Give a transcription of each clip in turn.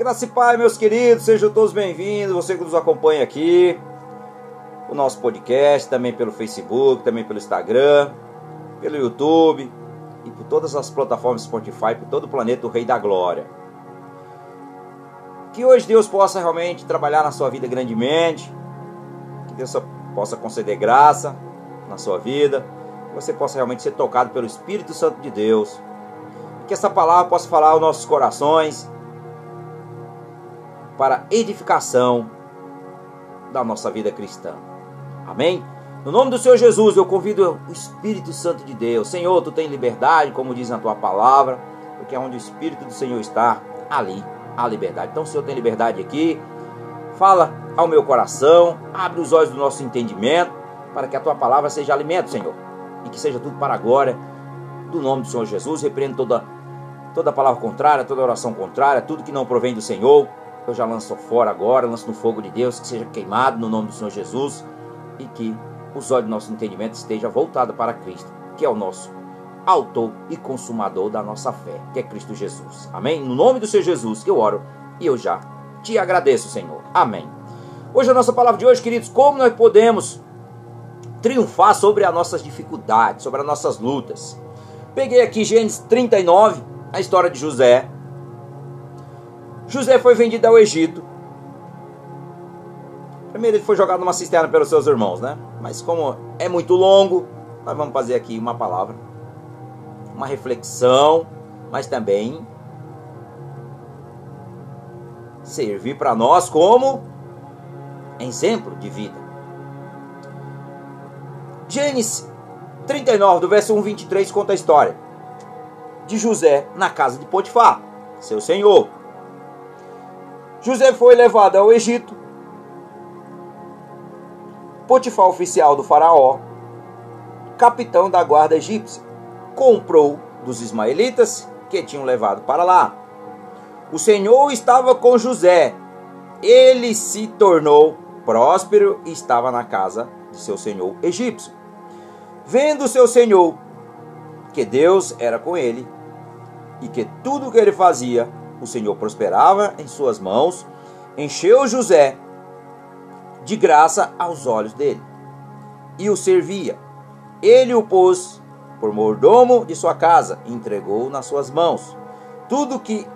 Graça e Pai, meus queridos, sejam todos bem-vindos. Você que nos acompanha aqui, o nosso podcast, também pelo Facebook, também pelo Instagram, pelo YouTube e por todas as plataformas Spotify, por todo o planeta, o Rei da Glória. Que hoje Deus possa realmente trabalhar na sua vida grandemente, que Deus possa conceder graça na sua vida, que você possa realmente ser tocado pelo Espírito Santo de Deus, que essa palavra possa falar aos nossos corações para edificação da nossa vida cristã. Amém? No nome do Senhor Jesus, eu convido o Espírito Santo de Deus. Senhor, tu tens liberdade, como diz na tua palavra, porque onde o Espírito do Senhor está, ali há liberdade. Então, o Senhor tem liberdade aqui. Fala ao meu coração, abre os olhos do nosso entendimento, para que a tua palavra seja alimento, Senhor, e que seja tudo para a glória do nome do Senhor Jesus. Repreendo toda, toda palavra contrária, toda oração contrária, tudo que não provém do Senhor eu já lanço fora agora, lanço no fogo de Deus, que seja queimado no nome do Senhor Jesus e que os olhos do nosso entendimento estejam voltados para Cristo, que é o nosso autor e consumador da nossa fé, que é Cristo Jesus. Amém? No nome do Senhor Jesus que eu oro e eu já te agradeço, Senhor. Amém. Hoje a nossa palavra de hoje, queridos, como nós podemos triunfar sobre as nossas dificuldades, sobre as nossas lutas. Peguei aqui Gênesis 39, a história de José, José foi vendido ao Egito. Primeiro ele foi jogado numa cisterna pelos seus irmãos, né? Mas como é muito longo, nós vamos fazer aqui uma palavra, uma reflexão, mas também servir para nós como exemplo de vida. Gênesis 39, do verso 1 23, conta a história de José na casa de Potifar, seu senhor. José foi levado ao Egito. Potifar, oficial do faraó, capitão da guarda egípcia, comprou dos ismaelitas que tinham levado para lá. O Senhor estava com José. Ele se tornou próspero e estava na casa de seu senhor egípcio. Vendo seu senhor que Deus era com ele e que tudo o que ele fazia o Senhor prosperava em suas mãos, encheu José de graça aos olhos dele e o servia. Ele o pôs por mordomo de sua casa e entregou nas suas mãos tudo que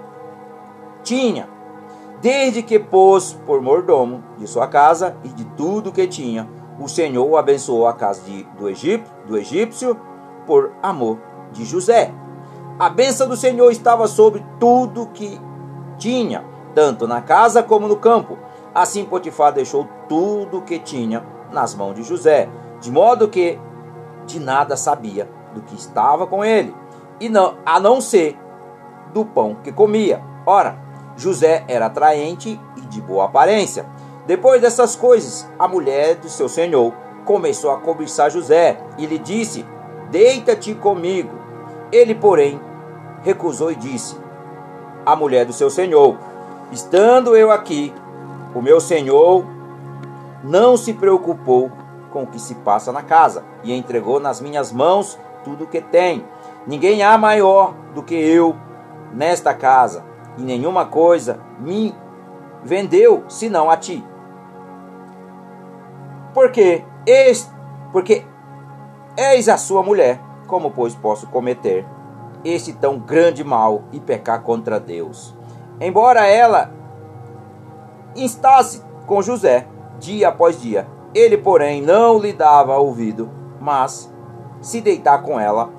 tinha, desde que pôs por mordomo de sua casa e de tudo que tinha. O Senhor abençoou a casa de, do, Egito, do egípcio por amor de José. A bênção do Senhor estava sobre tudo que tinha, tanto na casa como no campo. Assim Potifar deixou tudo que tinha nas mãos de José, de modo que de nada sabia do que estava com ele, e não, a não ser do pão que comia. Ora, José era atraente e de boa aparência. Depois dessas coisas, a mulher do seu senhor começou a cobiçar José e lhe disse: Deita-te comigo. Ele, porém, recusou e disse: A mulher do seu senhor, estando eu aqui, o meu senhor não se preocupou com o que se passa na casa e entregou nas minhas mãos tudo o que tem. Ninguém há maior do que eu nesta casa, e nenhuma coisa me vendeu senão a ti. Porque eis, porque és a sua mulher, como pois posso cometer este tão grande mal e pecar contra Deus? Embora ela instasse com José dia após dia, ele, porém, não lhe dava ouvido, mas se deitar com ela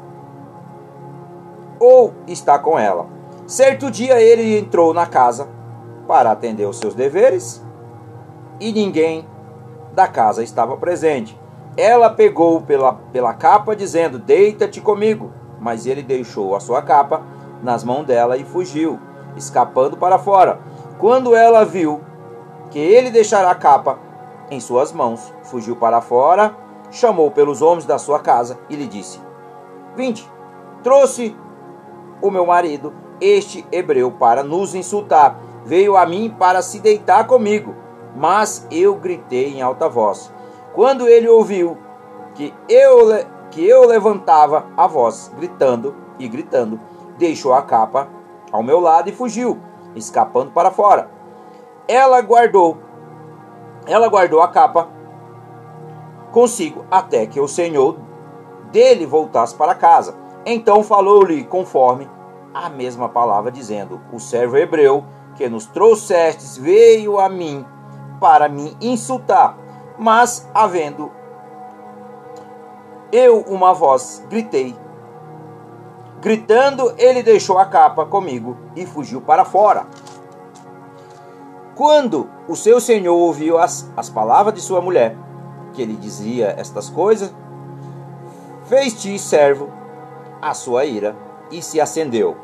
ou estar com ela. Certo dia ele entrou na casa para atender os seus deveres e ninguém da casa estava presente. Ela pegou pela, pela capa, dizendo: Deita-te comigo. Mas ele deixou a sua capa nas mãos dela e fugiu, escapando para fora. Quando ela viu que ele deixara a capa em suas mãos, fugiu para fora, chamou pelos homens da sua casa e lhe disse: Vinde, trouxe o meu marido, este hebreu, para nos insultar. Veio a mim para se deitar comigo, mas eu gritei em alta voz. Quando ele ouviu que eu, que eu levantava a voz, gritando e gritando, deixou a capa ao meu lado e fugiu. escapando para fora. Ela guardou, ela guardou a capa consigo até que o senhor dele voltasse para casa. Então falou-lhe conforme a mesma palavra, dizendo: O servo hebreu que nos trouxestes veio a mim para me insultar, mas havendo eu uma voz, gritei. Gritando, ele deixou a capa comigo e fugiu para fora. Quando o seu senhor ouviu as, as palavras de sua mulher, que ele dizia estas coisas, fez-te servo a sua ira e se acendeu.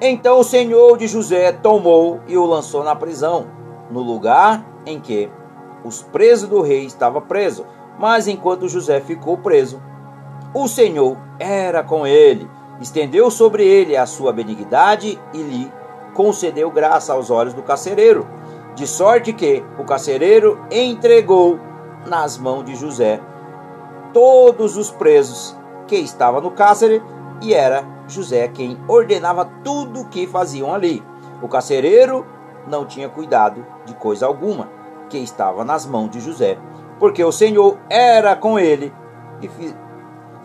Então o senhor de José tomou e o lançou na prisão, no lugar em que os presos do rei estavam presos. Mas enquanto José ficou preso, o Senhor era com ele, estendeu sobre ele a sua benignidade e lhe concedeu graça aos olhos do carcereiro, de sorte que o carcereiro entregou nas mãos de José todos os presos que estavam no cárcere, e era José quem ordenava tudo o que faziam ali. O carcereiro não tinha cuidado de coisa alguma estava nas mãos de José, porque o Senhor era com ele e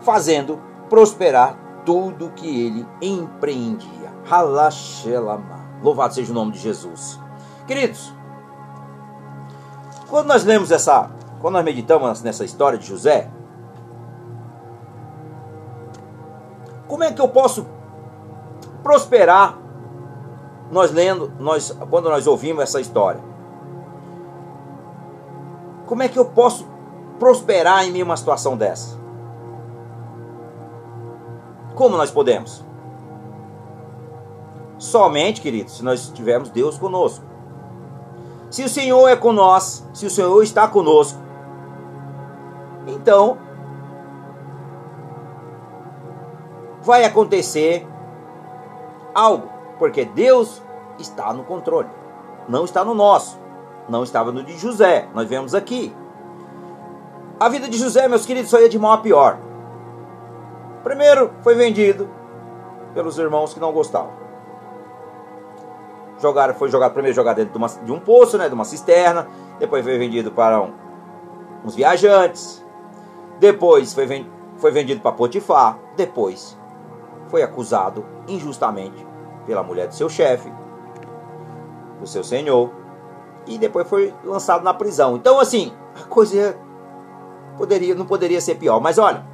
fazendo prosperar tudo que ele empreendia. Halachelama. Louvado seja o nome de Jesus. Queridos, quando nós lemos essa, quando nós meditamos nessa história de José, como é que eu posso prosperar nós lendo, nós quando nós ouvimos essa história? Como é que eu posso prosperar em meio a uma situação dessa? Como nós podemos? Somente, queridos, se nós tivermos Deus conosco. Se o Senhor é com nós, se o Senhor está conosco, então vai acontecer algo, porque Deus está no controle, não está no nosso não estava no de José. Nós vemos aqui. A vida de José, meus queridos, só ia de mal a pior. Primeiro, foi vendido pelos irmãos que não gostavam. Jogaram, foi jogado primeiro jogado dentro de, uma, de, um poço, né, de uma cisterna. Depois foi vendido para um, uns viajantes. Depois foi, foi vendido para Potifar. Depois foi acusado injustamente pela mulher do seu chefe, do seu senhor e depois foi lançado na prisão. Então, assim, a coisa poderia, não poderia ser pior. Mas olha,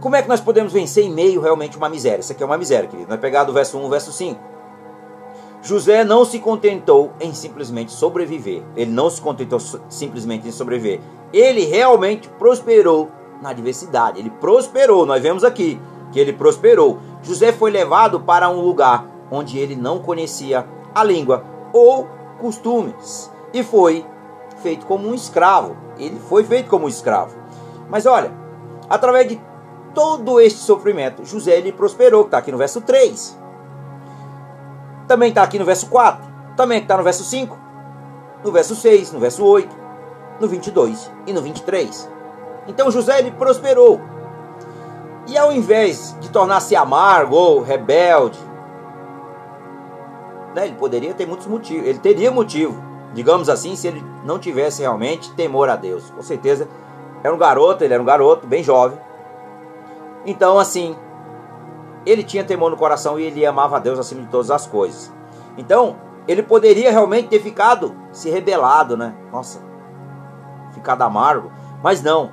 como é que nós podemos vencer em meio realmente uma miséria? Isso aqui é uma miséria, querido. Nós pegar do verso 1 verso 5. José não se contentou em simplesmente sobreviver. Ele não se contentou simplesmente em sobreviver. Ele realmente prosperou na adversidade. Ele prosperou. Nós vemos aqui que ele prosperou. José foi levado para um lugar onde ele não conhecia a língua ou costumes e foi feito como um escravo. Ele foi feito como um escravo. Mas olha, através de todo este sofrimento, José ele prosperou, que está aqui no verso 3. Também está aqui no verso 4. Também está no verso 5. No verso 6, no verso 8, no 22 e no 23. Então José ele prosperou. E ao invés de tornar-se amargo ou rebelde, né, ele poderia ter muitos motivos, ele teria motivo, digamos assim, se ele não tivesse realmente temor a Deus. Com certeza, era um garoto, ele era um garoto bem jovem. Então, assim, ele tinha temor no coração e ele amava a Deus acima de todas as coisas. Então, ele poderia realmente ter ficado se rebelado, né? Nossa, ficado amargo. Mas não.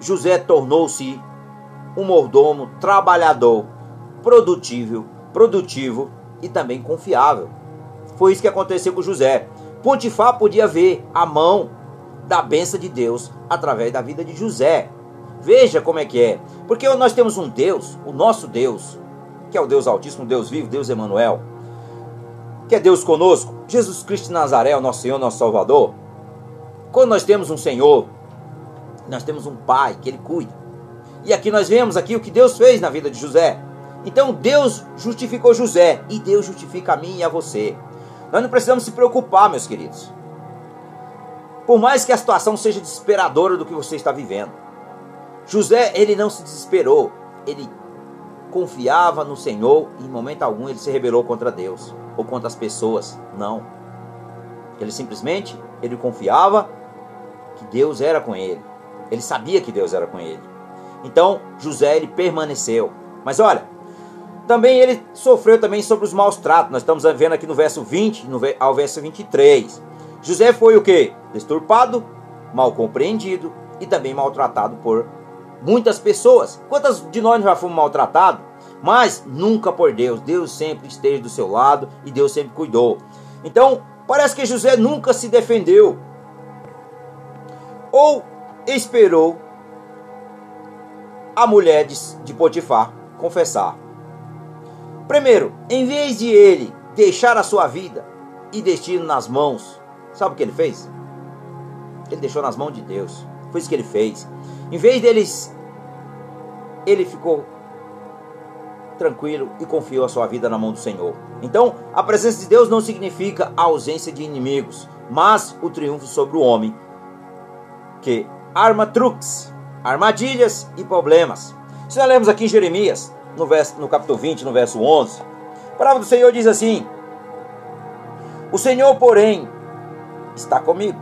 José tornou-se um mordomo trabalhador, produtivo, produtivo e também confiável. Foi isso que aconteceu com José. Pontifar podia ver a mão da benção de Deus através da vida de José. Veja como é que é. Porque nós temos um Deus, o nosso Deus, que é o Deus Altíssimo, Deus vivo, Deus Emanuel, que é Deus conosco, Jesus Cristo de Nazaré, o nosso Senhor, nosso Salvador. Quando nós temos um Senhor, nós temos um Pai que Ele cuida. E aqui nós vemos aqui o que Deus fez na vida de José. Então Deus justificou José e Deus justifica a mim e a você. Nós não precisamos se preocupar, meus queridos. Por mais que a situação seja desesperadora do que você está vivendo. José, ele não se desesperou. Ele confiava no Senhor e em momento algum ele se rebelou contra Deus ou contra as pessoas. Não. Ele simplesmente ele confiava que Deus era com ele. Ele sabia que Deus era com ele. Então José ele permaneceu. Mas olha, também ele sofreu também sobre os maus tratos. Nós estamos vendo aqui no verso 20 no, ao verso 23. José foi o que? Desturpado, mal compreendido e também maltratado por muitas pessoas. Quantas de nós já fomos maltratados? Mas nunca por Deus. Deus sempre esteve do seu lado e Deus sempre cuidou. Então, parece que José nunca se defendeu. Ou esperou a mulher de, de Potifar confessar. Primeiro, em vez de ele deixar a sua vida e destino nas mãos, sabe o que ele fez? Ele deixou nas mãos de Deus. Foi isso que ele fez. Em vez deles, ele ficou tranquilo e confiou a sua vida na mão do Senhor. Então, a presença de Deus não significa a ausência de inimigos, mas o triunfo sobre o homem que arma truques, armadilhas e problemas. Se nós lemos aqui em Jeremias, no, verso, no capítulo 20, no verso 11, a palavra do Senhor diz assim: O Senhor, porém, está comigo,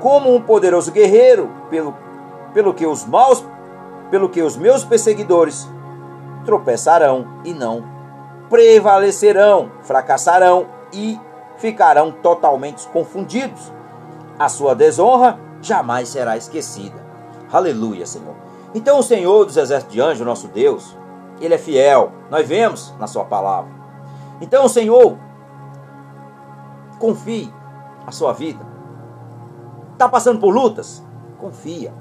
como um poderoso guerreiro, pelo, pelo que os maus, pelo que os meus perseguidores tropeçarão e não prevalecerão, fracassarão e ficarão totalmente confundidos. A sua desonra jamais será esquecida. Aleluia, Senhor. Então o Senhor dos exércitos de anjos, nosso Deus, ele é fiel. Nós vemos na sua palavra. Então o Senhor confie a sua vida. Está passando por lutas? Confia.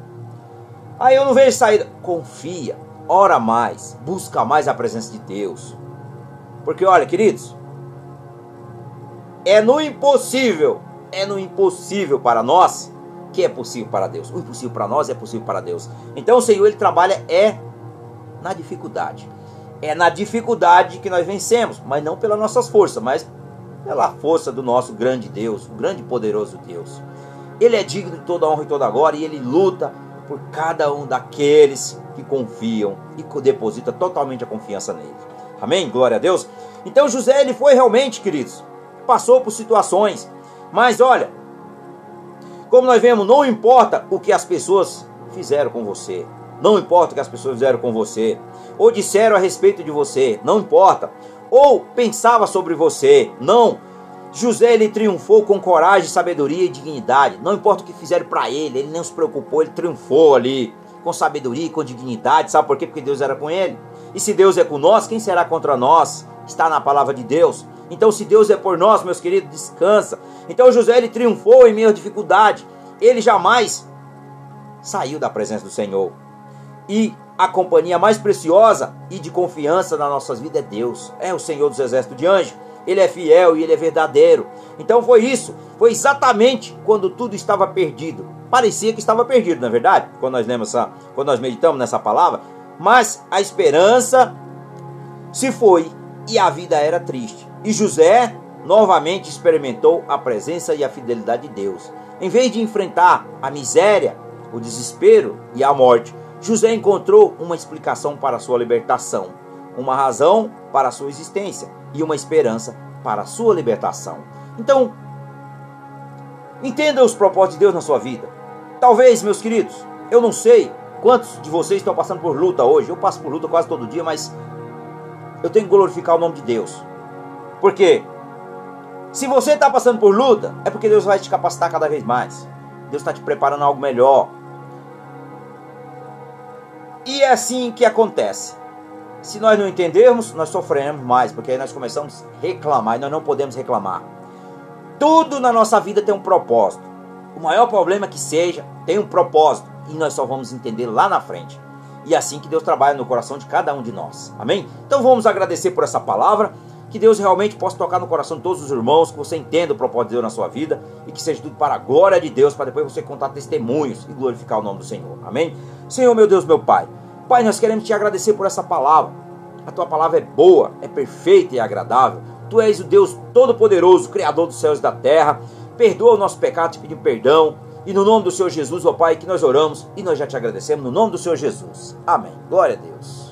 Aí eu não vejo saída. Confia. Ora mais. Busca mais a presença de Deus. Porque olha, queridos, é no impossível, é no impossível para nós que é possível para Deus. O impossível para nós é possível para Deus. Então o Senhor ele trabalha é na dificuldade. É na dificuldade que nós vencemos, mas não pelas nossas forças, mas pela força do nosso grande Deus, o grande e poderoso Deus. Ele é digno de toda honra e toda glória e ele luta por cada um daqueles que confiam e deposita totalmente a confiança nele. Amém? Glória a Deus. Então José ele foi realmente, queridos, passou por situações, mas olha, como nós vemos, não importa o que as pessoas fizeram com você. Não importa o que as pessoas fizeram com você. Ou disseram a respeito de você. Não importa. Ou pensava sobre você. Não. José ele triunfou com coragem, sabedoria e dignidade. Não importa o que fizeram para ele, ele não se preocupou, ele triunfou ali com sabedoria e com dignidade. Sabe por quê? Porque Deus era com ele. E se Deus é com nós, quem será contra nós? Está na palavra de Deus. Então, se Deus é por nós, meus queridos, descansa. Então, José ele triunfou em meio à dificuldade. Ele jamais saiu da presença do Senhor. E a companhia mais preciosa e de confiança nas nossas vidas é Deus. É o Senhor dos exércitos de anjos. Ele é fiel e ele é verdadeiro. Então foi isso. Foi exatamente quando tudo estava perdido. Parecia que estava perdido, na é verdade, quando nós lemos essa, quando nós meditamos nessa palavra. Mas a esperança se foi e a vida era triste. E José novamente experimentou a presença e a fidelidade de Deus. Em vez de enfrentar a miséria, o desespero e a morte, José encontrou uma explicação para sua libertação, uma razão para a sua existência e uma esperança para a sua libertação. Então, entenda os propósitos de Deus na sua vida. Talvez, meus queridos, eu não sei quantos de vocês estão passando por luta hoje. Eu passo por luta quase todo dia, mas eu tenho que glorificar o nome de Deus. Porque se você está passando por luta, é porque Deus vai te capacitar cada vez mais. Deus está te preparando algo melhor. E é assim que acontece. Se nós não entendermos, nós sofremos mais, porque aí nós começamos a reclamar e nós não podemos reclamar. Tudo na nossa vida tem um propósito. O maior problema que seja, tem um propósito. E nós só vamos entender lá na frente. E é assim que Deus trabalha no coração de cada um de nós. Amém? Então vamos agradecer por essa palavra. Que Deus realmente possa tocar no coração de todos os irmãos, que você entenda o propósito de Deus na sua vida e que seja tudo para a glória de Deus, para depois você contar testemunhos e glorificar o nome do Senhor. Amém? Senhor, meu Deus, meu Pai. Pai, nós queremos te agradecer por essa palavra. A tua palavra é boa, é perfeita e agradável. Tu és o Deus Todo-Poderoso, Criador dos céus e da terra. Perdoa o nosso pecado, te pedimos perdão. E no nome do Senhor Jesus, ó Pai, que nós oramos e nós já te agradecemos no nome do Senhor Jesus. Amém. Glória a Deus.